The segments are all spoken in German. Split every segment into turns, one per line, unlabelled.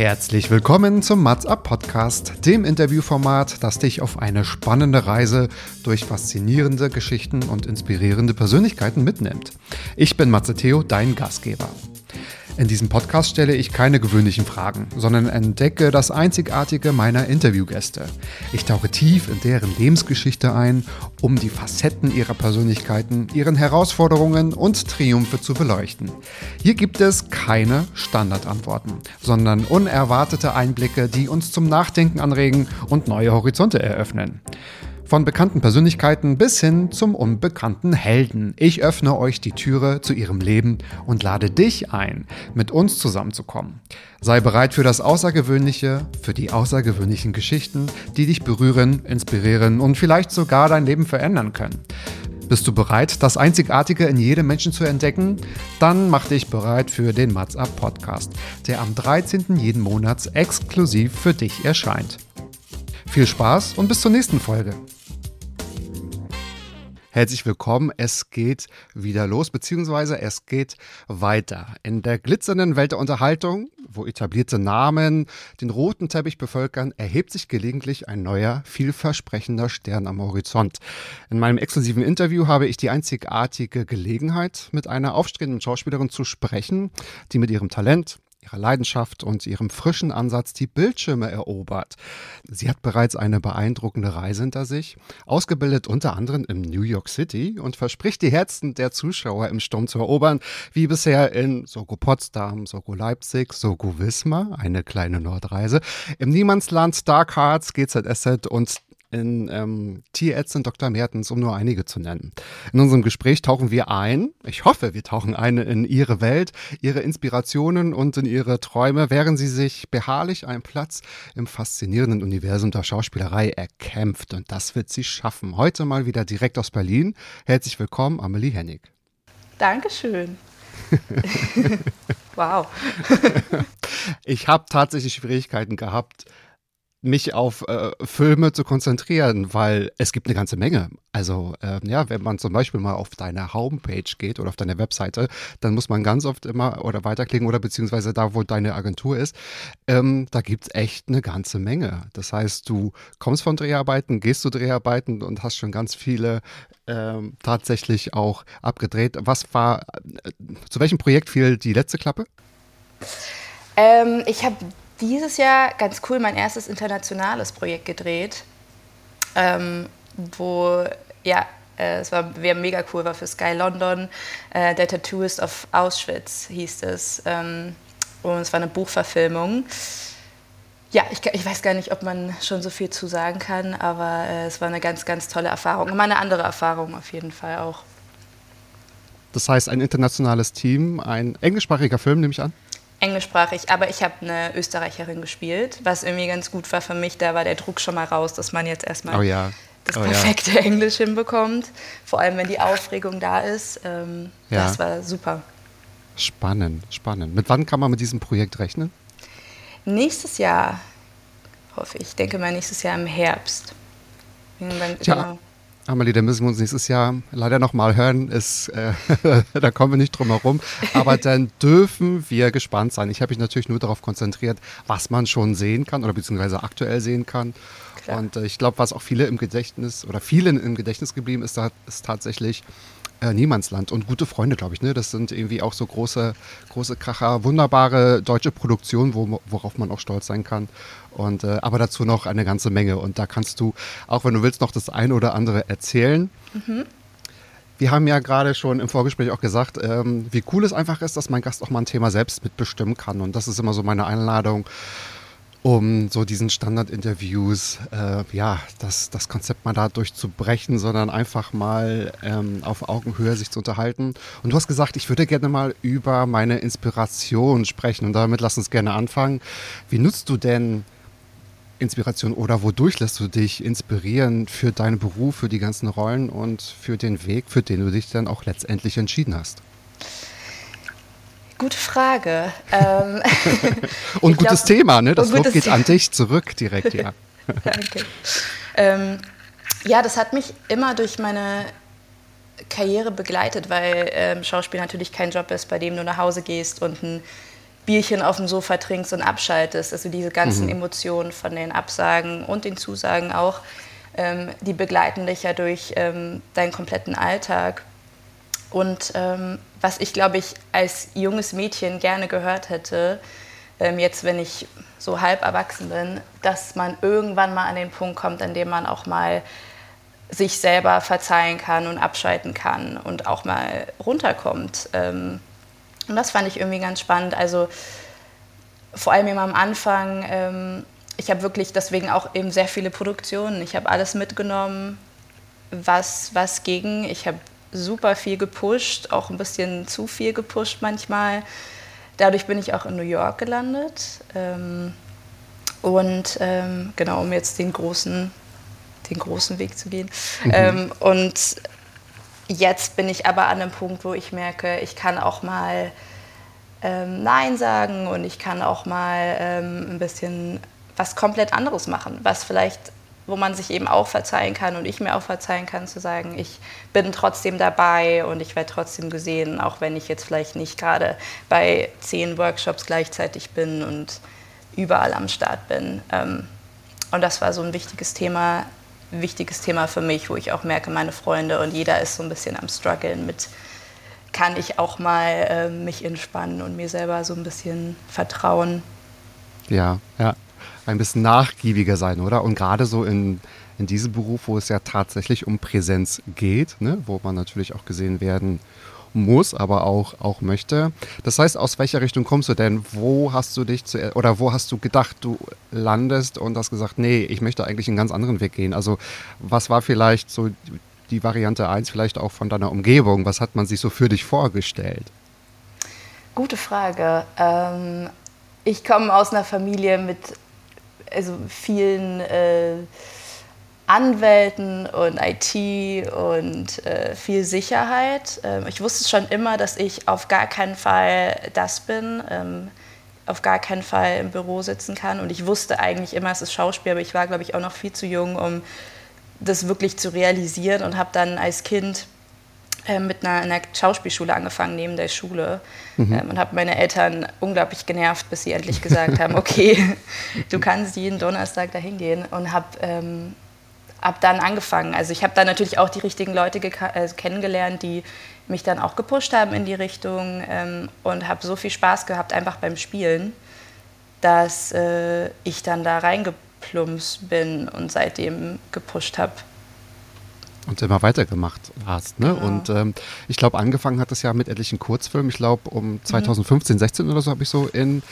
Herzlich willkommen zum Mats Up Podcast, dem Interviewformat, das dich auf eine spannende Reise durch faszinierende Geschichten und inspirierende Persönlichkeiten mitnimmt. Ich bin Matze Theo, dein Gastgeber. In diesem Podcast stelle ich keine gewöhnlichen Fragen, sondern entdecke das Einzigartige meiner Interviewgäste. Ich tauche tief in deren Lebensgeschichte ein, um die Facetten ihrer Persönlichkeiten, ihren Herausforderungen und Triumphe zu beleuchten. Hier gibt es keine Standardantworten, sondern unerwartete Einblicke, die uns zum Nachdenken anregen und neue Horizonte eröffnen. Von bekannten Persönlichkeiten bis hin zum unbekannten Helden. Ich öffne euch die Türe zu ihrem Leben und lade dich ein, mit uns zusammenzukommen. Sei bereit für das Außergewöhnliche, für die außergewöhnlichen Geschichten, die dich berühren, inspirieren und vielleicht sogar dein Leben verändern können. Bist du bereit, das Einzigartige in jedem Menschen zu entdecken? Dann mach dich bereit für den Mats Up Podcast, der am 13. jeden Monats exklusiv für dich erscheint. Viel Spaß und bis zur nächsten Folge. Herzlich willkommen. Es geht wieder los, beziehungsweise es geht weiter. In der glitzernden Welt der Unterhaltung, wo etablierte Namen den roten Teppich bevölkern, erhebt sich gelegentlich ein neuer, vielversprechender Stern am Horizont. In meinem exklusiven Interview habe ich die einzigartige Gelegenheit, mit einer aufstrebenden Schauspielerin zu sprechen, die mit ihrem Talent, ihrer Leidenschaft und ihrem frischen Ansatz die Bildschirme erobert. Sie hat bereits eine beeindruckende Reise hinter sich, ausgebildet unter anderem in New York City und verspricht die Herzen der Zuschauer im Sturm zu erobern, wie bisher in Soko Potsdam, Soko Leipzig, Soko Wismar, eine kleine Nordreise, im Niemandsland Dark Hearts, GZSZ und in ähm, Tierärztin und Dr. Mertens, um nur einige zu nennen. In unserem Gespräch tauchen wir ein, ich hoffe, wir tauchen ein in ihre Welt, ihre Inspirationen und in ihre Träume, während sie sich beharrlich einen Platz im faszinierenden Universum der Schauspielerei erkämpft. Und das wird sie schaffen. Heute mal wieder direkt aus Berlin. Herzlich willkommen, Amelie Hennig.
Dankeschön. wow.
ich habe tatsächlich Schwierigkeiten gehabt, mich auf äh, Filme zu konzentrieren, weil es gibt eine ganze Menge. Also äh, ja, wenn man zum Beispiel mal auf deine Homepage geht oder auf deine Webseite, dann muss man ganz oft immer oder weiterklicken oder beziehungsweise da, wo deine Agentur ist, ähm, da gibt's echt eine ganze Menge. Das heißt, du kommst von Dreharbeiten, gehst zu Dreharbeiten und hast schon ganz viele ähm, tatsächlich auch abgedreht. Was war, äh, zu welchem Projekt fiel die letzte Klappe?
Ähm, ich habe dieses Jahr ganz cool mein erstes internationales Projekt gedreht, ähm, wo ja äh, es war wäre mega cool war für Sky London. Äh, der Tattooist of Auschwitz hieß es ähm, und es war eine Buchverfilmung. Ja, ich, ich, weiß gar nicht, ob man schon so viel zu sagen kann, aber äh, es war eine ganz, ganz tolle Erfahrung. Mal eine andere Erfahrung auf jeden Fall auch.
Das heißt, ein internationales Team, ein englischsprachiger Film, nehme ich an?
Englischsprachig, aber ich habe eine Österreicherin gespielt, was irgendwie ganz gut war für mich. Da war der Druck schon mal raus, dass man jetzt erstmal
oh ja.
das oh perfekte ja. Englisch hinbekommt. Vor allem, wenn die Aufregung da ist. Ähm, ja. Das war super.
Spannend, spannend. Mit wann kann man mit diesem Projekt rechnen?
Nächstes Jahr, hoffe ich. Ich denke mal nächstes Jahr im Herbst.
Tja, genau. Amelie, da müssen wir uns nächstes Jahr leider nochmal hören. Ist, äh, da kommen wir nicht drum herum. Aber dann dürfen wir gespannt sein. Ich habe mich natürlich nur darauf konzentriert, was man schon sehen kann oder beziehungsweise aktuell sehen kann. Klar. Und äh, ich glaube, was auch viele im Gedächtnis oder vielen im Gedächtnis geblieben ist, ist tatsächlich äh, Niemandsland und gute Freunde, glaube ich. Ne? Das sind irgendwie auch so große, große Kracher, wunderbare deutsche Produktionen, wo, worauf man auch stolz sein kann. Und äh, aber dazu noch eine ganze Menge. Und da kannst du, auch wenn du willst, noch das eine oder andere erzählen. Mhm. Wir haben ja gerade schon im Vorgespräch auch gesagt, ähm, wie cool es einfach ist, dass mein Gast auch mal ein Thema selbst mitbestimmen kann. Und das ist immer so meine Einladung um so diesen Standardinterviews, äh, ja, das, das Konzept mal dadurch zu brechen, sondern einfach mal ähm, auf Augenhöhe sich zu unterhalten. Und du hast gesagt, ich würde gerne mal über meine Inspiration sprechen und damit lass uns gerne anfangen. Wie nutzt du denn Inspiration oder wodurch lässt du dich inspirieren für deinen Beruf, für die ganzen Rollen und für den Weg, für den du dich dann auch letztendlich entschieden hast?
Gute Frage. Ähm,
und gutes glaub, Thema, ne? Das Lob geht an dich zurück direkt, ja.
Danke. Ähm, ja, das hat mich immer durch meine Karriere begleitet, weil ähm, Schauspiel natürlich kein Job ist, bei dem du nach Hause gehst und ein Bierchen auf dem Sofa trinkst und abschaltest. Also diese ganzen mhm. Emotionen von den Absagen und den Zusagen auch, ähm, die begleiten dich ja durch ähm, deinen kompletten Alltag. Und ähm, was ich, glaube ich, als junges Mädchen gerne gehört hätte, ähm, jetzt wenn ich so halb erwachsen bin, dass man irgendwann mal an den Punkt kommt, an dem man auch mal sich selber verzeihen kann und abschalten kann und auch mal runterkommt. Ähm, und das fand ich irgendwie ganz spannend. Also vor allem immer am Anfang, ähm, ich habe wirklich deswegen auch eben sehr viele Produktionen. Ich habe alles mitgenommen, was, was ging. Ich habe super viel gepusht, auch ein bisschen zu viel gepusht manchmal. Dadurch bin ich auch in New York gelandet. Ähm, und ähm, genau, um jetzt den großen, den großen Weg zu gehen. Mhm. Ähm, und jetzt bin ich aber an einem Punkt, wo ich merke, ich kann auch mal Nein sagen und ich kann auch mal ein bisschen was komplett anderes machen, was vielleicht wo man sich eben auch verzeihen kann und ich mir auch verzeihen kann, zu sagen, ich bin trotzdem dabei und ich werde trotzdem gesehen, auch wenn ich jetzt vielleicht nicht gerade bei zehn Workshops gleichzeitig bin und überall am Start bin. Ähm, und das war so ein wichtiges Thema, wichtiges Thema für mich, wo ich auch merke, meine Freunde und jeder ist so ein bisschen am struggeln mit, kann ich auch mal äh, mich entspannen und mir selber so ein bisschen vertrauen.
Ja, ja ein bisschen nachgiebiger sein, oder? Und gerade so in, in diesem Beruf, wo es ja tatsächlich um Präsenz geht, ne? wo man natürlich auch gesehen werden muss, aber auch, auch möchte. Das heißt, aus welcher Richtung kommst du denn? Wo hast du dich zu, oder wo hast du gedacht, du landest und hast gesagt, nee, ich möchte eigentlich einen ganz anderen Weg gehen? Also, was war vielleicht so die Variante 1 vielleicht auch von deiner Umgebung? Was hat man sich so für dich vorgestellt?
Gute Frage. Ähm, ich komme aus einer Familie mit also vielen äh, Anwälten und IT und äh, viel Sicherheit. Ähm, ich wusste schon immer, dass ich auf gar keinen Fall das bin, ähm, auf gar keinen Fall im Büro sitzen kann. Und ich wusste eigentlich immer, es ist Schauspiel, aber ich war, glaube ich, auch noch viel zu jung, um das wirklich zu realisieren und habe dann als Kind mit einer, einer, Schauspielschule angefangen neben der Schule mhm. ähm, und habe meine Eltern unglaublich genervt, bis sie endlich gesagt haben, okay, du kannst jeden Donnerstag dahin gehen und habe ähm, ab dann angefangen. Also ich habe dann natürlich auch die richtigen Leute äh, kennengelernt, die mich dann auch gepusht haben in die Richtung ähm, und habe so viel Spaß gehabt einfach beim Spielen, dass äh, ich dann da reingeplumpst bin und seitdem gepusht habe
und immer weitergemacht hast. Ne? Genau. Und ähm, ich glaube, angefangen hat es ja mit etlichen Kurzfilmen. Ich glaube, um 2015, mhm. 16 oder so habe ich so in,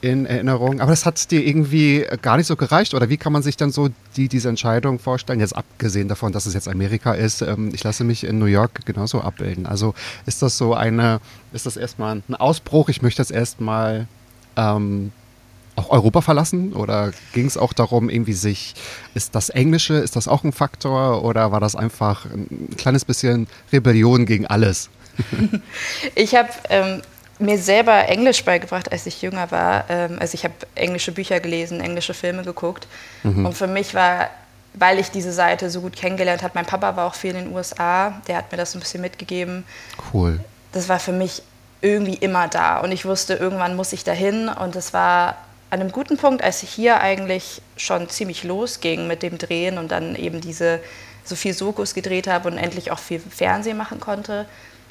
in Erinnerung. Aber das hat dir irgendwie gar nicht so gereicht. Oder wie kann man sich dann so die, diese Entscheidung vorstellen? Jetzt abgesehen davon, dass es jetzt Amerika ist, ähm, ich lasse mich in New York genauso abbilden. Also ist das so eine, ist das erstmal ein Ausbruch? Ich möchte das erstmal ähm, auch Europa verlassen? Oder ging es auch darum, irgendwie sich, ist das Englische, ist das auch ein Faktor? Oder war das einfach ein kleines bisschen Rebellion gegen alles?
ich habe ähm, mir selber Englisch beigebracht, als ich jünger war. Ähm, also ich habe englische Bücher gelesen, englische Filme geguckt. Mhm. Und für mich war, weil ich diese Seite so gut kennengelernt habe, mein Papa war auch viel in den USA, der hat mir das ein bisschen mitgegeben.
Cool.
Das war für mich irgendwie immer da. Und ich wusste, irgendwann muss ich dahin. Und es war an einem guten Punkt, als ich hier eigentlich schon ziemlich losging mit dem Drehen und dann eben diese so viel Sokus gedreht habe und endlich auch viel Fernsehen machen konnte,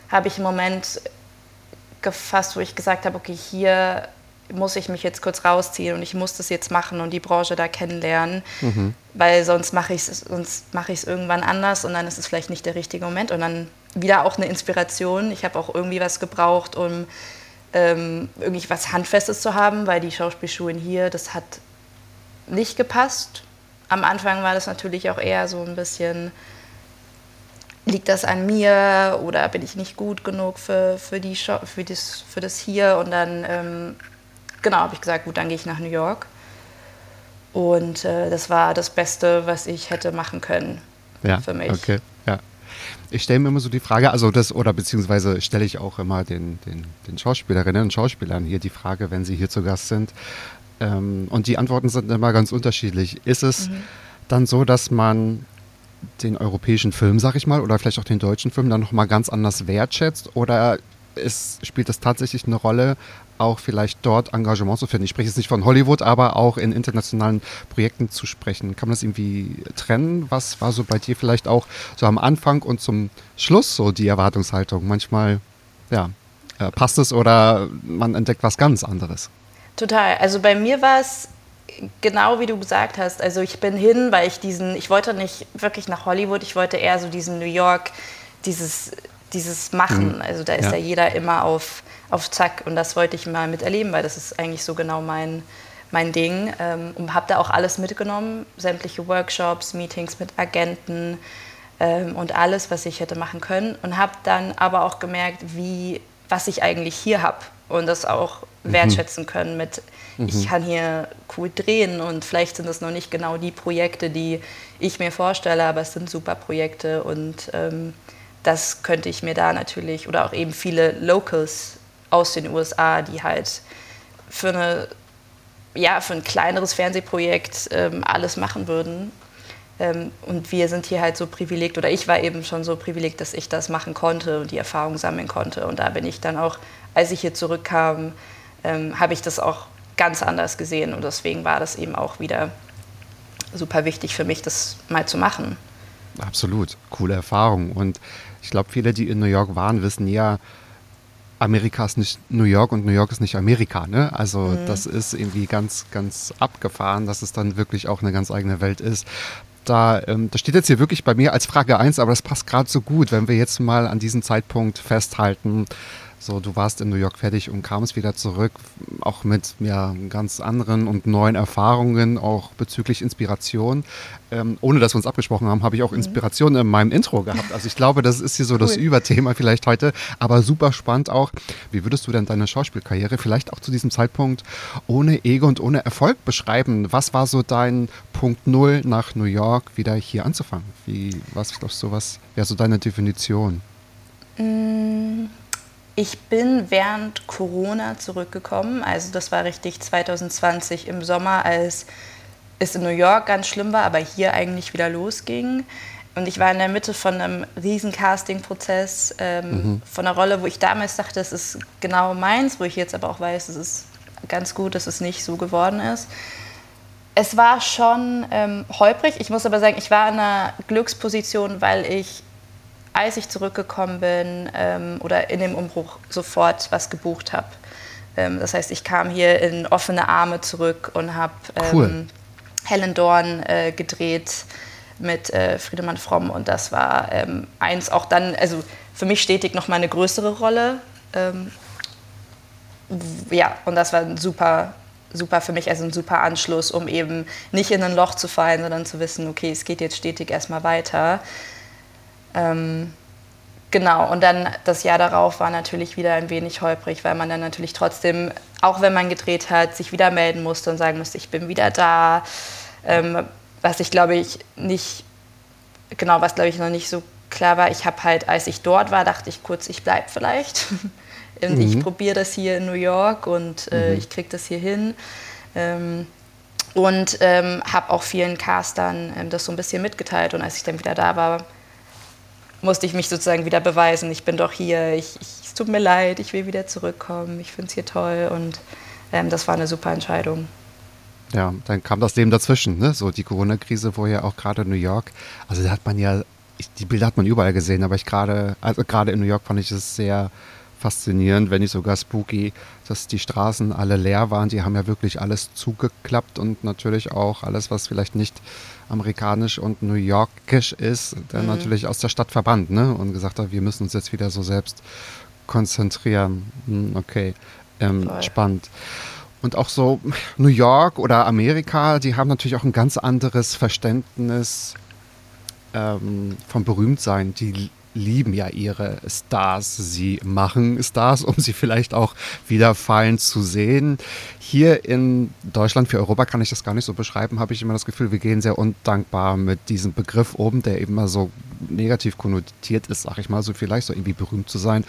habe ich einen Moment gefasst, wo ich gesagt habe, okay, hier muss ich mich jetzt kurz rausziehen und ich muss das jetzt machen und die Branche da kennenlernen, mhm. weil sonst mache ich es mach irgendwann anders und dann ist es vielleicht nicht der richtige Moment und dann wieder auch eine Inspiration. Ich habe auch irgendwie was gebraucht, um ähm, irgendwie was Handfestes zu haben, weil die Schauspielschulen hier, das hat nicht gepasst. Am Anfang war das natürlich auch eher so ein bisschen, liegt das an mir oder bin ich nicht gut genug für, für, die für, das, für das hier? Und dann, ähm, genau, habe ich gesagt, gut, dann gehe ich nach New York. Und äh, das war das Beste, was ich hätte machen können
ja, für mich. Okay. Ich stelle mir immer so die Frage, also das, oder beziehungsweise stelle ich auch immer den, den, den Schauspielerinnen und Schauspielern hier die Frage, wenn sie hier zu Gast sind. Ähm, und die Antworten sind immer ganz unterschiedlich. Ist es mhm. dann so, dass man den europäischen Film, sag ich mal, oder vielleicht auch den deutschen Film dann nochmal ganz anders wertschätzt? Oder ist, spielt es tatsächlich eine Rolle, auch vielleicht dort Engagement zu finden. Ich spreche jetzt nicht von Hollywood, aber auch in internationalen Projekten zu sprechen. Kann man das irgendwie trennen? Was war so bei dir vielleicht auch so am Anfang und zum Schluss so die Erwartungshaltung? Manchmal, ja, äh, passt es oder man entdeckt was ganz anderes?
Total. Also bei mir war es genau wie du gesagt hast. Also ich bin hin, weil ich diesen, ich wollte nicht wirklich nach Hollywood, ich wollte eher so diesen New York, dieses, dieses Machen. Mhm. Also da ist ja. ja jeder immer auf auf Zack. Und das wollte ich mal miterleben, weil das ist eigentlich so genau mein, mein Ding. Ähm, und habe da auch alles mitgenommen, sämtliche Workshops, Meetings mit Agenten ähm, und alles, was ich hätte machen können. Und habe dann aber auch gemerkt, wie, was ich eigentlich hier habe. Und das auch mhm. wertschätzen können mit, mhm. ich kann hier cool drehen und vielleicht sind das noch nicht genau die Projekte, die ich mir vorstelle, aber es sind super Projekte und ähm, das könnte ich mir da natürlich, oder auch eben viele Locals aus den USA, die halt für, eine, ja, für ein kleineres Fernsehprojekt ähm, alles machen würden. Ähm, und wir sind hier halt so privilegiert, oder ich war eben schon so privilegiert, dass ich das machen konnte und die Erfahrung sammeln konnte. Und da bin ich dann auch, als ich hier zurückkam, ähm, habe ich das auch ganz anders gesehen. Und deswegen war das eben auch wieder super wichtig für mich, das mal zu machen.
Absolut, coole Erfahrung. Und ich glaube, viele, die in New York waren, wissen ja, Amerika ist nicht New York und New York ist nicht Amerika. Ne? Also mhm. das ist irgendwie ganz, ganz abgefahren, dass es dann wirklich auch eine ganz eigene Welt ist. Da, ähm, das steht jetzt hier wirklich bei mir als Frage 1, aber das passt gerade so gut, wenn wir jetzt mal an diesen Zeitpunkt festhalten. So, du warst in New York fertig und kamst wieder zurück, auch mit ja, ganz anderen und neuen Erfahrungen, auch bezüglich Inspiration. Ähm, ohne dass wir uns abgesprochen haben, habe ich auch mhm. Inspiration in meinem Intro gehabt. Also ich glaube, das ist hier so cool. das Überthema vielleicht heute, aber super spannend auch. Wie würdest du denn deine Schauspielkarriere vielleicht auch zu diesem Zeitpunkt ohne Ego und ohne Erfolg beschreiben? Was war so dein Punkt Null nach New York wieder hier anzufangen? Wie, was glaubst du, was wäre so deine Definition?
Mm. Ich bin während Corona zurückgekommen. Also das war richtig 2020 im Sommer, als es in New York ganz schlimm war, aber hier eigentlich wieder losging. Und ich war in der Mitte von einem riesen Casting-Prozess, ähm, mhm. von einer Rolle, wo ich damals dachte, es ist genau meins, wo ich jetzt aber auch weiß, es ist ganz gut, dass es nicht so geworden ist. Es war schon ähm, holprig. Ich muss aber sagen, ich war in einer Glücksposition, weil ich als ich zurückgekommen bin ähm, oder in dem Umbruch sofort was gebucht habe. Ähm, das heißt, ich kam hier in offene Arme zurück und habe ähm, cool. Helen Dorn äh, gedreht mit äh, Friedemann Fromm und das war ähm, eins auch dann, also für mich stetig noch mal eine größere Rolle. Ähm, ja, und das war ein super super für mich, also ein super Anschluss, um eben nicht in ein Loch zu fallen, sondern zu wissen, okay, es geht jetzt stetig erstmal weiter. Ähm, genau, und dann das Jahr darauf war natürlich wieder ein wenig holprig, weil man dann natürlich trotzdem, auch wenn man gedreht hat, sich wieder melden musste und sagen musste, ich bin wieder da. Ähm, was ich glaube ich nicht, genau, was glaube ich noch nicht so klar war. Ich habe halt, als ich dort war, dachte ich kurz, ich bleibe vielleicht. mhm. Ich probiere das hier in New York und äh, mhm. ich kriege das hier hin. Ähm, und ähm, habe auch vielen Castern ähm, das so ein bisschen mitgeteilt. Und als ich dann wieder da war, musste ich mich sozusagen wieder beweisen, ich bin doch hier, ich, ich, es tut mir leid, ich will wieder zurückkommen, ich finde es hier toll. Und ähm, das war eine super Entscheidung.
Ja, dann kam das Leben dazwischen, ne? so die Corona-Krise, wo ja auch gerade New York, also da hat man ja, ich, die Bilder hat man überall gesehen, aber ich gerade, also gerade in New York fand ich es sehr faszinierend, wenn nicht sogar spooky, dass die Straßen alle leer waren. Die haben ja wirklich alles zugeklappt und natürlich auch alles, was vielleicht nicht amerikanisch und New Yorkisch ist, dann mhm. natürlich aus der Stadt verbannt ne? und gesagt hat, wir müssen uns jetzt wieder so selbst konzentrieren. Hm, okay, ähm, spannend. Und auch so New York oder Amerika, die haben natürlich auch ein ganz anderes Verständnis ähm, vom Berühmtsein. Die lieben ja ihre Stars. Sie machen Stars, um sie vielleicht auch wieder fallen zu sehen. Hier in Deutschland, für Europa kann ich das gar nicht so beschreiben, habe ich immer das Gefühl, wir gehen sehr undankbar mit diesem Begriff um, der immer so negativ konnotiert ist, sag ich mal, so vielleicht so irgendwie berühmt zu sein,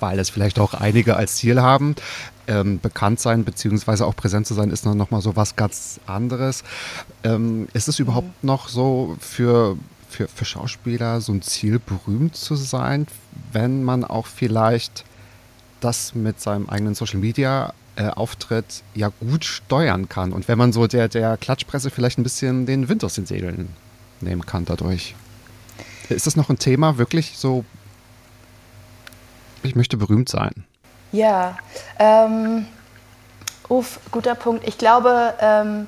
weil es vielleicht auch einige als Ziel haben. Ähm, bekannt sein beziehungsweise auch präsent zu sein, ist noch mal so was ganz anderes. Ähm, ist es überhaupt noch so für für, für Schauspieler so ein Ziel, berühmt zu sein, wenn man auch vielleicht das mit seinem eigenen Social Media äh, Auftritt ja gut steuern kann. Und wenn man so der, der Klatschpresse vielleicht ein bisschen den Wind aus den Segeln nehmen kann dadurch. Ist das noch ein Thema, wirklich so, ich möchte berühmt sein?
Ja, ähm, uff, guter Punkt. Ich glaube, ähm,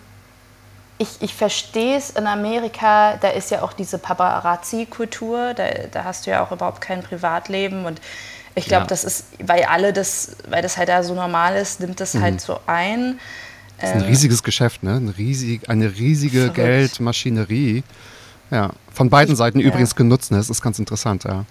ich, ich verstehe es in Amerika, da ist ja auch diese Paparazzi-Kultur, da, da hast du ja auch überhaupt kein Privatleben und ich glaube, ja. das ist, weil alle das, weil das halt da so normal ist, nimmt das halt mhm. halt so ein.
Das ist ein ähm, riesiges Geschäft, ne? Ein riesig, eine riesige verrückt. Geldmaschinerie. Ja, von beiden ich, Seiten ja. übrigens genutzt, ne? Das ist ganz interessant, ja.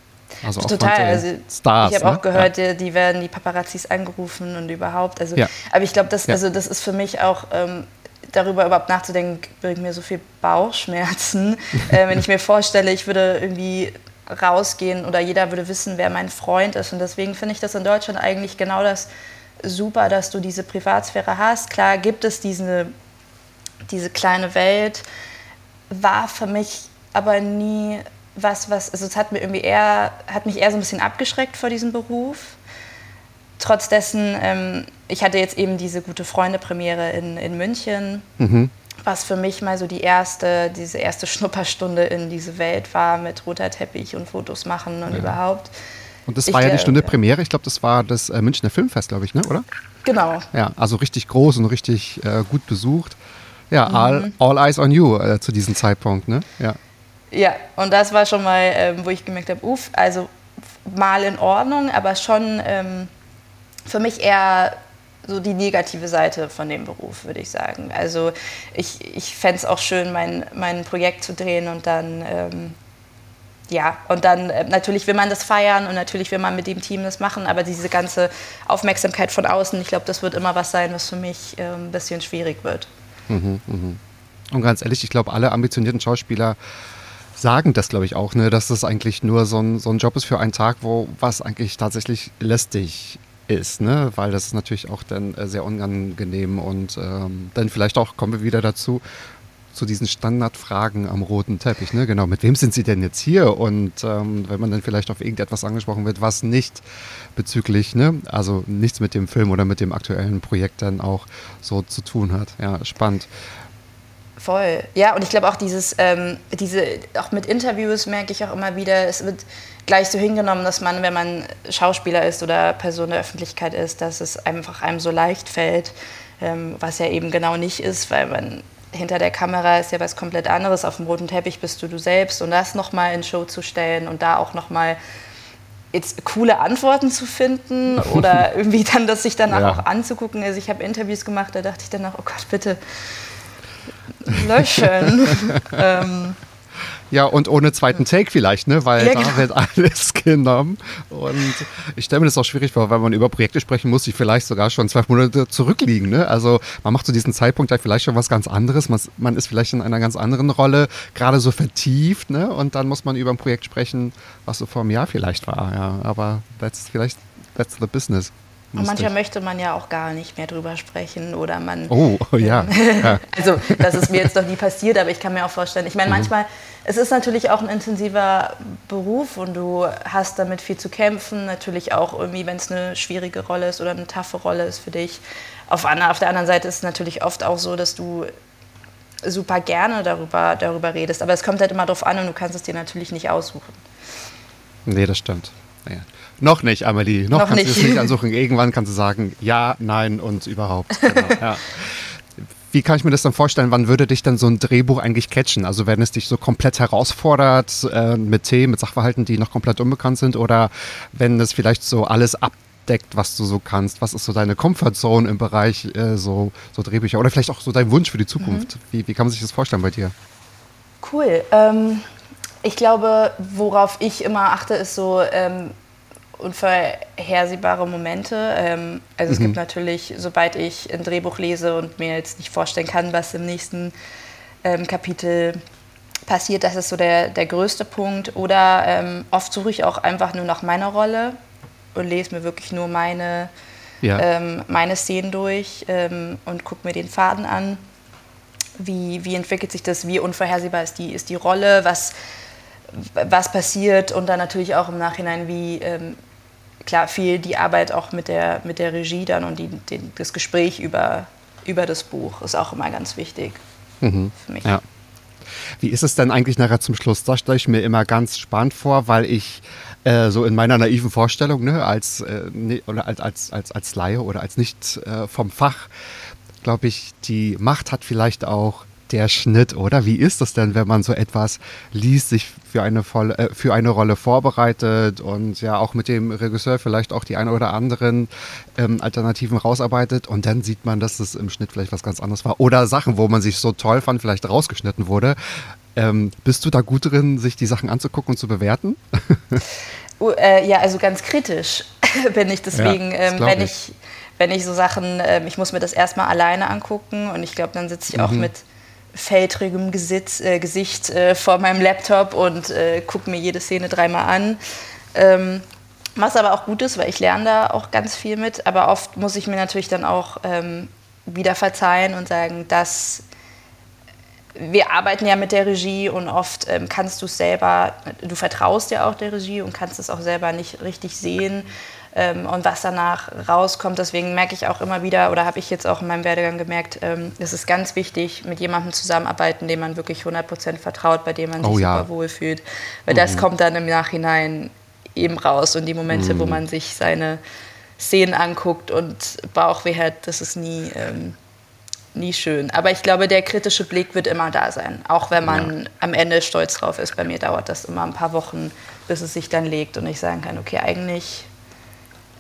Also Total, also Stars, ich habe ne? auch gehört, ja. die, die, werden die Paparazzis angerufen und überhaupt. Also, ja. Aber ich glaube, das, also das ist für mich auch ähm, darüber überhaupt nachzudenken, bringt mir so viel Bauchschmerzen, äh, wenn ich mir vorstelle, ich würde irgendwie rausgehen oder jeder würde wissen, wer mein Freund ist. Und deswegen finde ich das in Deutschland eigentlich genau das super, dass du diese Privatsphäre hast. Klar gibt es diese, diese kleine Welt, war für mich aber nie was, was, also es hat, mir irgendwie eher, hat mich eher so ein bisschen abgeschreckt vor diesem Beruf. Trotz dessen, ähm, ich hatte jetzt eben diese gute Freunde-Premiere in, in München. Mhm was für mich mal so die erste, diese erste Schnupperstunde in diese Welt war mit roter Teppich und Fotos machen und ja. überhaupt.
Und das war ich, ja die Stunde äh, Premiere, ich glaube, das war das äh, Münchner Filmfest, glaube ich, ne? oder?
Genau.
Ja, also richtig groß und richtig äh, gut besucht. Ja, mhm. all, all eyes on you äh, zu diesem Zeitpunkt, ne? Ja.
Ja, und das war schon mal, ähm, wo ich gemerkt habe, uff, also mal in Ordnung, aber schon ähm, für mich eher so die negative Seite von dem Beruf, würde ich sagen. Also ich, ich fände es auch schön, mein, mein Projekt zu drehen und dann, ähm, ja, und dann äh, natürlich will man das feiern und natürlich will man mit dem Team das machen, aber diese ganze Aufmerksamkeit von außen, ich glaube, das wird immer was sein, was für mich äh, ein bisschen schwierig wird.
Mhm, mh. Und ganz ehrlich, ich glaube, alle ambitionierten Schauspieler sagen das, glaube ich, auch, ne, dass das eigentlich nur so ein, so ein Job ist für einen Tag, wo was eigentlich tatsächlich lästig ist, ne? weil das ist natürlich auch dann äh, sehr unangenehm und ähm, dann vielleicht auch kommen wir wieder dazu, zu diesen Standardfragen am roten Teppich. Ne? Genau, mit wem sind Sie denn jetzt hier? Und ähm, wenn man dann vielleicht auf irgendetwas angesprochen wird, was nicht bezüglich, ne? also nichts mit dem Film oder mit dem aktuellen Projekt dann auch so zu tun hat. Ja, spannend.
Voll. Ja, und ich glaube auch dieses, ähm, diese, auch mit Interviews merke ich auch immer wieder, es wird gleich so hingenommen, dass man, wenn man Schauspieler ist oder Person der Öffentlichkeit ist, dass es einfach einem so leicht fällt, ähm, was ja eben genau nicht ist, weil man hinter der Kamera ist ja was komplett anderes. Auf dem roten Teppich bist du du selbst und das nochmal in Show zu stellen und da auch nochmal jetzt coole Antworten zu finden oder irgendwie dann das sich danach ja. auch anzugucken. Also ich habe Interviews gemacht, da dachte ich danach, oh Gott, bitte löschen. ähm,
ja, und ohne zweiten Take vielleicht, ne? weil ja, da genau. wird alles genommen. Und ich stelle mir das auch schwierig vor, weil man über Projekte sprechen muss, die vielleicht sogar schon zwölf Monate zurückliegen. Ne? Also man macht zu diesem Zeitpunkt ja vielleicht schon was ganz anderes. Man, man ist vielleicht in einer ganz anderen Rolle, gerade so vertieft. Ne? Und dann muss man über ein Projekt sprechen, was so vor einem Jahr vielleicht war. Ja, aber that's vielleicht that's the business.
Und manchmal möchte man ja auch gar nicht mehr drüber sprechen oder man.
Oh, oh ja. ja.
also, das ist mir jetzt noch nie passiert, aber ich kann mir auch vorstellen. Ich meine, mhm. manchmal, es ist natürlich auch ein intensiver Beruf und du hast damit viel zu kämpfen. Natürlich auch irgendwie, wenn es eine schwierige Rolle ist oder eine taffe Rolle ist für dich. Auf, auf der anderen Seite ist es natürlich oft auch so, dass du super gerne darüber, darüber redest. Aber es kommt halt immer darauf an und du kannst es dir natürlich nicht aussuchen.
Nee, das stimmt. Naja. Noch nicht, Amelie. Noch, Noch kannst nicht. du es nicht ansuchen. Irgendwann kannst du sagen, ja, nein und überhaupt. Genau, ja. Wie kann ich mir das dann vorstellen? Wann würde dich dann so ein Drehbuch eigentlich catchen? Also wenn es dich so komplett herausfordert äh, mit Themen, mit Sachverhalten, die noch komplett unbekannt sind oder wenn es vielleicht so alles abdeckt, was du so kannst? Was ist so deine Comfortzone im Bereich äh, so, so Drehbücher oder vielleicht auch so dein Wunsch für die Zukunft? Mhm. Wie, wie kann man sich das vorstellen bei dir?
Cool. Ähm, ich glaube, worauf ich immer achte, ist so, ähm, unvorhersehbare Momente. Ähm, also mhm. es gibt natürlich, sobald ich ein Drehbuch lese und mir jetzt nicht vorstellen kann, was im nächsten ähm, Kapitel passiert, das ist so der, der größte Punkt. Oder ähm, oft suche ich auch einfach nur nach meiner Rolle und lese mir wirklich nur meine, ja. Ähm, meine Szenen durch ähm, und gucke mir den Faden an. Wie, wie entwickelt sich das, wie unvorhersehbar ist die, ist die Rolle, was was passiert und dann natürlich auch im Nachhinein, wie, ähm, klar, viel die Arbeit auch mit der, mit der Regie dann und die, den, das Gespräch über, über das Buch ist auch immer ganz wichtig
mhm. für mich. Ja. Wie ist es denn eigentlich nachher zum Schluss? Das stelle ich mir immer ganz spannend vor, weil ich äh, so in meiner naiven Vorstellung, ne, als, äh, ne, oder als, als, als, als Laie oder als nicht äh, vom Fach, glaube ich, die Macht hat vielleicht auch der Schnitt, oder? Wie ist das denn, wenn man so etwas liest, sich für eine, volle, äh, für eine Rolle vorbereitet und ja auch mit dem Regisseur vielleicht auch die ein oder anderen ähm, Alternativen rausarbeitet und dann sieht man, dass es im Schnitt vielleicht was ganz anderes war oder Sachen, wo man sich so toll fand, vielleicht rausgeschnitten wurde. Ähm, bist du da gut drin, sich die Sachen anzugucken und zu bewerten?
uh, äh, ja, also ganz kritisch bin ich deswegen, ja, ähm, wenn ich. ich wenn ich so Sachen, äh, ich muss mir das erstmal alleine angucken und ich glaube, dann sitze ich mhm. auch mit fältrigem Gesitz, äh, Gesicht äh, vor meinem Laptop und äh, gucke mir jede Szene dreimal an. Ähm, was aber auch gut ist, weil ich lerne da auch ganz viel mit. Aber oft muss ich mir natürlich dann auch ähm, wieder verzeihen und sagen, dass wir arbeiten ja mit der Regie und oft ähm, kannst du es selber, du vertraust ja auch der Regie und kannst es auch selber nicht richtig sehen ähm, und was danach rauskommt. Deswegen merke ich auch immer wieder, oder habe ich jetzt auch in meinem Werdegang gemerkt, ähm, es ist ganz wichtig, mit jemandem zusammenarbeiten, dem man wirklich 100% vertraut, bei dem man sich oh, ja. super wohl fühlt. Weil mhm. das kommt dann im Nachhinein eben raus. Und die Momente, mhm. wo man sich seine Szenen anguckt und Bauchweh hat, das ist nie... Ähm, nie schön. Aber ich glaube, der kritische Blick wird immer da sein. Auch wenn man ja. am Ende stolz drauf ist. Bei mir dauert das immer ein paar Wochen, bis es sich dann legt und ich sagen kann, okay, eigentlich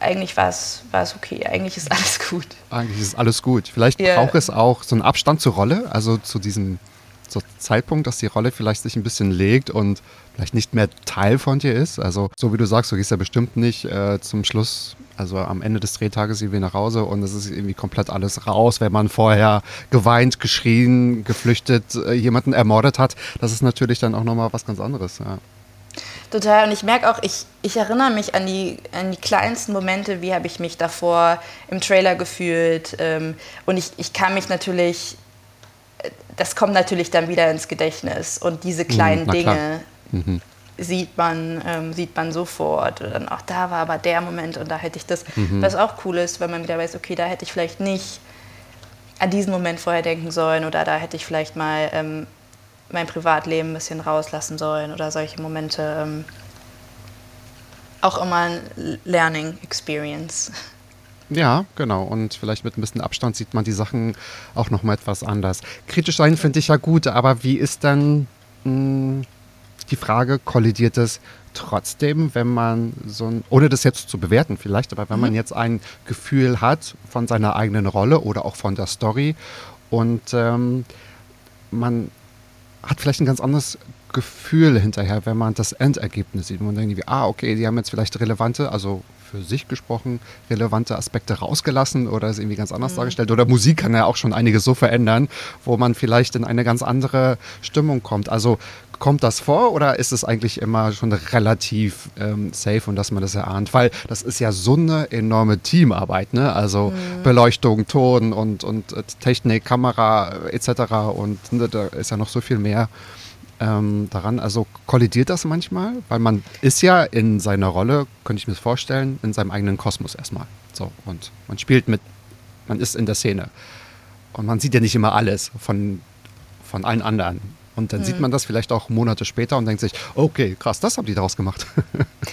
eigentlich war es, okay, eigentlich ist alles gut.
Eigentlich ist alles gut. Vielleicht ja. braucht es auch so einen Abstand zur Rolle, also zu diesem so Zeitpunkt, dass die Rolle vielleicht sich ein bisschen legt und vielleicht nicht mehr Teil von dir ist. Also so wie du sagst, du gehst ja bestimmt nicht äh, zum Schluss, also am Ende des Drehtages irgendwie nach Hause und es ist irgendwie komplett alles raus, wenn man vorher geweint, geschrien, geflüchtet, äh, jemanden ermordet hat. Das ist natürlich dann auch nochmal was ganz anderes. Ja.
Total. Und ich merke auch, ich, ich erinnere mich an die, an die kleinsten Momente, wie habe ich mich davor im Trailer gefühlt. Ähm, und ich, ich kann mich natürlich, das kommt natürlich dann wieder ins Gedächtnis. Und diese mhm, kleinen mhm, Dinge mhm. sieht, man, ähm, sieht man sofort. Und dann auch da war aber der Moment und da hätte ich das, mhm. was auch cool ist, wenn man wieder weiß, okay, da hätte ich vielleicht nicht an diesen Moment vorher denken sollen oder da hätte ich vielleicht mal ähm, mein Privatleben ein bisschen rauslassen sollen oder solche Momente. Ähm, auch immer ein Learning Experience.
Ja, genau. Und vielleicht mit ein bisschen Abstand sieht man die Sachen auch noch mal etwas anders. Kritisch sein finde ich ja gut, aber wie ist dann mh, hm, die Frage, kollidiert es trotzdem, wenn man so ein, ohne das jetzt zu bewerten vielleicht, aber wenn mhm. man jetzt ein Gefühl hat von seiner eigenen Rolle oder auch von der Story und ähm, man hat vielleicht ein ganz anderes Gefühl hinterher, wenn man das Endergebnis sieht. Man denkt, ah, okay, die haben jetzt vielleicht relevante, also für sich gesprochen, relevante Aspekte rausgelassen oder es irgendwie ganz anders mhm. dargestellt. Oder Musik kann ja auch schon einiges so verändern, wo man vielleicht in eine ganz andere Stimmung kommt. Also kommt das vor oder ist es eigentlich immer schon relativ ähm, safe und dass man das erahnt? Weil das ist ja so eine enorme Teamarbeit, ne? Also mhm. Beleuchtung, Ton und, und äh, Technik, Kamera etc. Und ne, da ist ja noch so viel mehr ähm, daran. Also kollidiert das manchmal? Weil man ist ja in seiner Rolle, könnte ich mir vorstellen, in seinem eigenen Kosmos erstmal. So, und man spielt mit, man ist in der Szene. Und man sieht ja nicht immer alles von, von allen anderen. Und dann mhm. sieht man das vielleicht auch Monate später und denkt sich, okay, krass, das haben die daraus gemacht.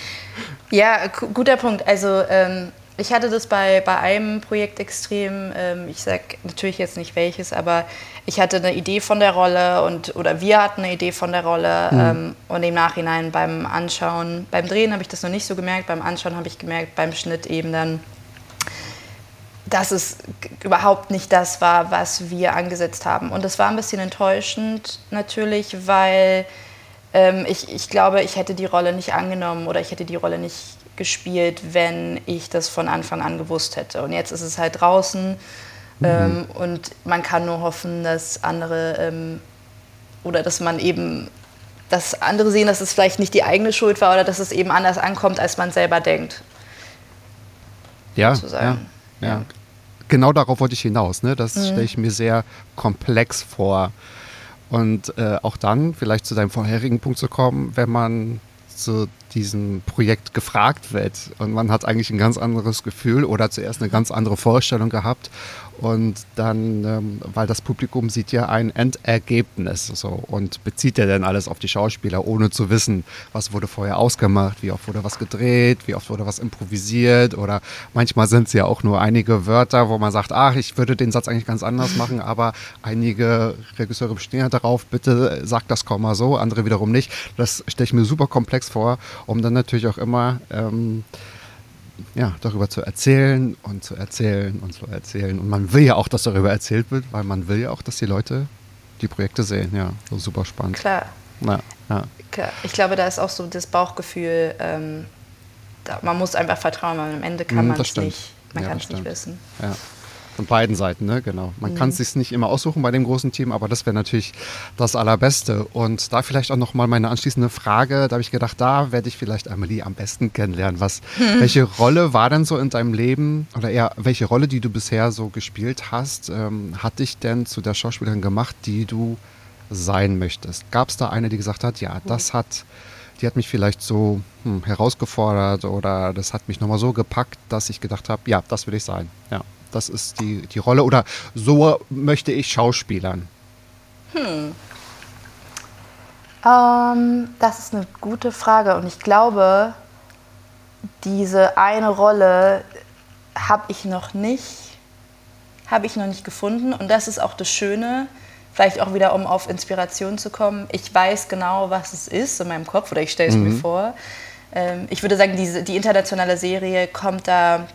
ja, guter Punkt. Also ähm, ich hatte das bei, bei einem Projekt extrem, ähm, ich sage natürlich jetzt nicht welches, aber ich hatte eine Idee von der Rolle und oder wir hatten eine Idee von der Rolle mhm. ähm, und im Nachhinein beim Anschauen, beim Drehen habe ich das noch nicht so gemerkt, beim Anschauen habe ich gemerkt, beim Schnitt eben dann, dass es überhaupt nicht das war, was wir angesetzt haben. Und das war ein bisschen enttäuschend natürlich, weil ähm, ich, ich glaube, ich hätte die Rolle nicht angenommen oder ich hätte die Rolle nicht gespielt, wenn ich das von Anfang an gewusst hätte. Und jetzt ist es halt draußen mhm. ähm, und man kann nur hoffen, dass andere ähm, oder dass man eben, dass andere sehen, dass es vielleicht nicht die eigene Schuld war oder dass es eben anders ankommt, als man selber denkt.
Ja, ja, ja. Genau darauf wollte ich hinaus. Ne? Das mhm. stelle ich mir sehr komplex vor. Und äh, auch dann vielleicht zu deinem vorherigen Punkt zu kommen, wenn man zu diesem Projekt gefragt wird. Und man hat eigentlich ein ganz anderes Gefühl oder zuerst eine ganz andere Vorstellung gehabt. Und dann, ähm, weil das Publikum sieht ja ein Endergebnis so, und bezieht ja dann alles auf die Schauspieler, ohne zu wissen, was wurde vorher ausgemacht, wie oft wurde was gedreht, wie oft wurde was improvisiert oder manchmal sind es ja auch nur einige Wörter, wo man sagt, ach, ich würde den Satz eigentlich ganz anders machen, aber einige Regisseure bestehen ja darauf, bitte sag das Komma so, andere wiederum nicht. Das stelle ich mir super komplex vor, um dann natürlich auch immer ähm, ja, darüber zu erzählen und zu erzählen und zu erzählen. Und man will ja auch, dass darüber erzählt wird, weil man will ja auch, dass die Leute die Projekte sehen. Ja, so super spannend.
Klar.
Ja,
ja. Klar. Ich glaube, da ist auch so das Bauchgefühl, ähm, da, man muss einfach vertrauen, weil am Ende kann mm, man es nicht, man ja, kann es nicht wissen.
Ja. Von beiden Seiten, ne? Genau. Man mhm. kann es sich nicht immer aussuchen bei dem großen Team, aber das wäre natürlich das Allerbeste. Und da vielleicht auch nochmal meine anschließende Frage. Da habe ich gedacht, da werde ich vielleicht Amelie am besten kennenlernen. Was, mhm. Welche Rolle war denn so in deinem Leben oder eher welche Rolle, die du bisher so gespielt hast, ähm, hat dich denn zu der Schauspielerin gemacht, die du sein möchtest? Gab es da eine, die gesagt hat, ja, das hat die hat mich vielleicht so hm, herausgefordert oder das hat mich nochmal so gepackt, dass ich gedacht habe, ja, das will ich sein. Ja das ist die, die Rolle. Oder so möchte ich Schauspielern. Hm.
Ähm, das ist eine gute Frage. Und ich glaube, diese eine Rolle habe ich noch nicht, habe ich noch nicht gefunden. Und das ist auch das Schöne, vielleicht auch wieder, um auf Inspiration zu kommen. Ich weiß genau, was es ist in meinem Kopf oder ich stelle es mhm. mir vor. Ähm, ich würde sagen, diese, die internationale Serie kommt da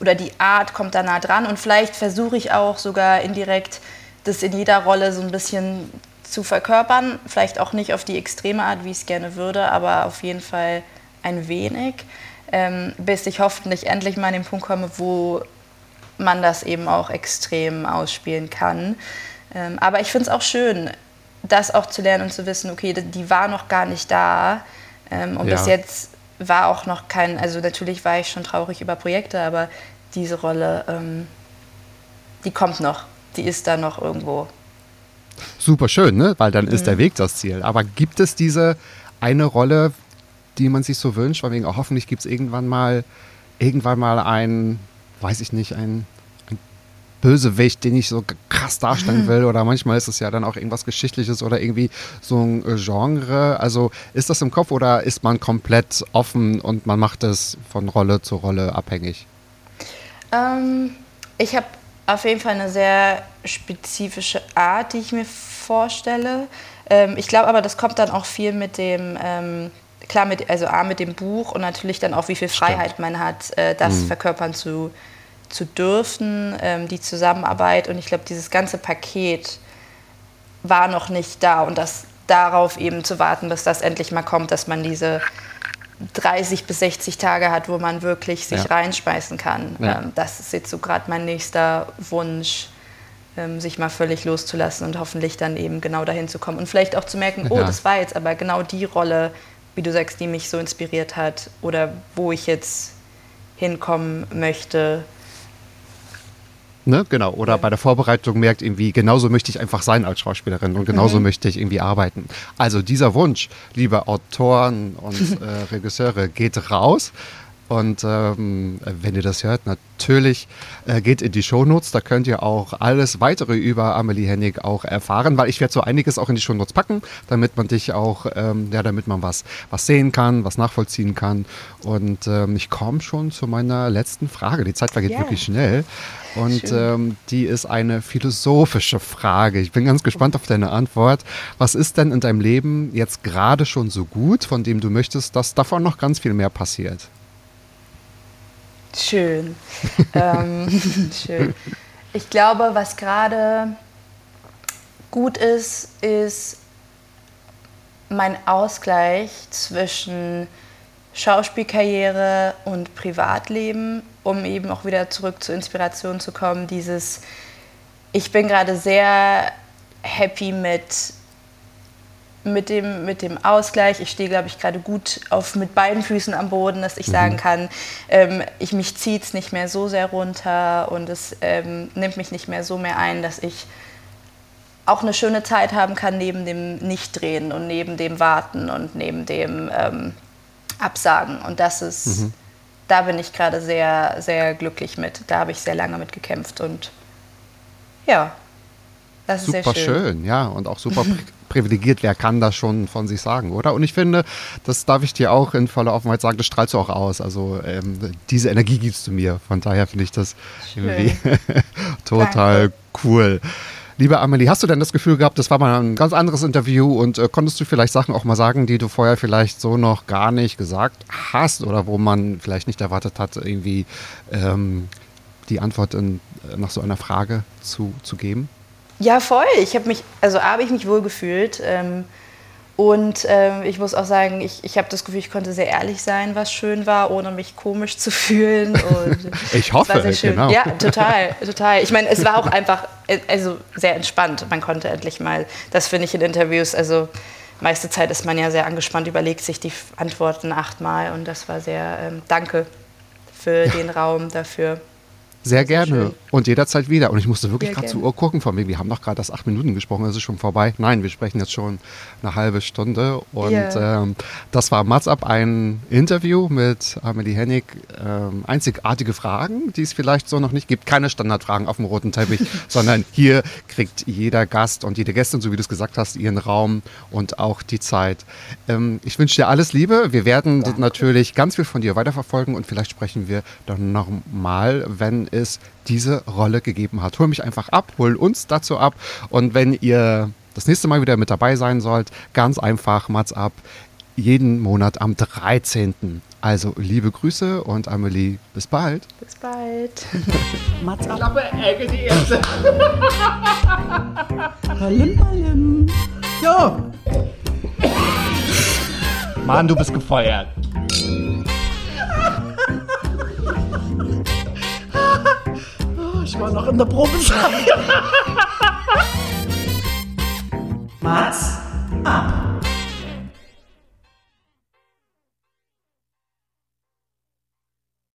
oder die Art kommt da nah dran und vielleicht versuche ich auch sogar indirekt das in jeder Rolle so ein bisschen zu verkörpern. Vielleicht auch nicht auf die extreme Art, wie ich es gerne würde, aber auf jeden Fall ein wenig, ähm, bis ich hoffentlich endlich mal an den Punkt komme, wo man das eben auch extrem ausspielen kann. Ähm, aber ich finde es auch schön, das auch zu lernen und zu wissen, okay, die war noch gar nicht da. Ähm, und ja. bis jetzt war auch noch kein, also natürlich war ich schon traurig über Projekte, aber diese Rolle, ähm, die kommt noch, die ist da noch irgendwo.
Super schön, ne? weil dann ist mhm. der Weg das Ziel. Aber gibt es diese eine Rolle, die man sich so wünscht? Weil wegen, auch hoffentlich gibt es irgendwann mal, irgendwann mal ein, weiß ich nicht, ein Bösewicht, den ich so krass darstellen will. Oder manchmal ist es ja dann auch irgendwas Geschichtliches oder irgendwie so ein äh, Genre. Also ist das im Kopf oder ist man komplett offen und man macht es von Rolle zu Rolle abhängig?
Ähm, ich habe auf jeden Fall eine sehr spezifische Art, die ich mir vorstelle. Ähm, ich glaube aber, das kommt dann auch viel mit dem. Ähm, klar, mit, also A, mit dem Buch und natürlich dann auch, wie viel Freiheit Stimmt. man hat, äh, das mhm. verkörpern zu, zu dürfen, ähm, die Zusammenarbeit. Und ich glaube, dieses ganze Paket war noch nicht da und das darauf eben zu warten, bis das endlich mal kommt, dass man diese 30 bis 60 Tage hat, wo man wirklich sich ja. reinspeisen kann. Ja. Ähm, das ist jetzt so gerade mein nächster Wunsch, ähm, sich mal völlig loszulassen und hoffentlich dann eben genau dahin zu kommen. Und vielleicht auch zu merken, oh, ja. das war jetzt aber genau die Rolle, wie du sagst, die mich so inspiriert hat oder wo ich jetzt hinkommen möchte,
Ne, genau. Oder bei der Vorbereitung merkt irgendwie, genauso möchte ich einfach sein als Schauspielerin und genauso mhm. möchte ich irgendwie arbeiten. Also dieser Wunsch, liebe Autoren und äh, Regisseure, geht raus. Und ähm, wenn ihr das hört, natürlich äh, geht in die Shownotes. Da könnt ihr auch alles weitere über Amelie Hennig auch erfahren, weil ich werde so einiges auch in die Shownotes packen, damit man dich auch, ähm, ja, damit man was, was sehen kann, was nachvollziehen kann. Und ähm, ich komme schon zu meiner letzten Frage. Die Zeit vergeht yeah. wirklich schnell. Und ähm, die ist eine philosophische Frage. Ich bin ganz gespannt auf deine Antwort. Was ist denn in deinem Leben jetzt gerade schon so gut, von dem du möchtest, dass davon noch ganz viel mehr passiert?
Schön. ähm, schön. Ich glaube, was gerade gut ist, ist mein Ausgleich zwischen Schauspielkarriere und Privatleben, um eben auch wieder zurück zur Inspiration zu kommen. Dieses, ich bin gerade sehr happy mit, mit, dem, mit dem Ausgleich. Ich stehe, glaube ich, gerade gut auf, mit beiden Füßen am Boden, dass ich mhm. sagen kann, ähm, ich, mich zieht es nicht mehr so sehr runter und es ähm, nimmt mich nicht mehr so mehr ein, dass ich auch eine schöne Zeit haben kann neben dem Nichtdrehen und neben dem Warten und neben dem ähm, absagen. Und das ist, mhm. da bin ich gerade sehr, sehr glücklich mit. Da habe ich sehr lange mit gekämpft und ja, das
super
ist sehr
schön. schön. ja, und auch super privilegiert. Wer kann das schon von sich sagen, oder? Und ich finde, das darf ich dir auch in voller Offenheit sagen, das strahlst du auch aus. Also ähm, diese Energie gibst du mir. Von daher finde ich das irgendwie total Danke. cool. Liebe Amelie, hast du denn das Gefühl gehabt, das war mal ein ganz anderes Interview und äh, konntest du vielleicht Sachen auch mal sagen, die du vorher vielleicht so noch gar nicht gesagt hast oder wo man vielleicht nicht erwartet hat, irgendwie ähm, die Antwort in, äh, nach so einer Frage zu, zu geben?
Ja, voll. Ich habe mich, also habe ich mich wohl gefühlt. Ähm, und ähm, ich muss auch sagen, ich, ich habe das Gefühl, ich konnte sehr ehrlich sein, was schön war, ohne mich komisch zu fühlen. Und
ich hoffe,
genau. Ja, total, total. Ich meine, es war auch einfach, äh, also sehr entspannt. Man konnte endlich mal, das finde ich in Interviews, also meiste Zeit ist man ja sehr angespannt, überlegt sich die Antworten achtmal und das war sehr, ähm, danke für den Raum dafür.
Sehr gerne und jederzeit wieder. Und ich musste wirklich gerade zur Uhr gucken, von mir, wir haben doch gerade das acht Minuten gesprochen, es ist schon vorbei. Nein, wir sprechen jetzt schon eine halbe Stunde. Und yeah. ähm, das war Mats ab ein Interview mit Amelie Hennig. Ähm, einzigartige Fragen, die es vielleicht so noch nicht gibt. Keine Standardfragen auf dem roten Teppich, sondern hier kriegt jeder Gast und jede Gästin, so wie du es gesagt hast, ihren Raum und auch die Zeit. Ähm, ich wünsche dir alles Liebe. Wir werden Danke. natürlich ganz viel von dir weiterverfolgen und vielleicht sprechen wir dann nochmal, wenn es diese Rolle gegeben hat. Hol mich einfach ab, hol uns dazu ab. Und wenn ihr das nächste Mal wieder mit dabei sein sollt, ganz einfach, Mats ab, jeden Monat am 13. Also liebe Grüße und Amelie, bis bald.
Bis bald.
Mats ab. Klappe, Ecke, die erste. Palim, palim. Jo. Mann, du bist gefeuert. Ich war noch in der Probezeit. Mats ab.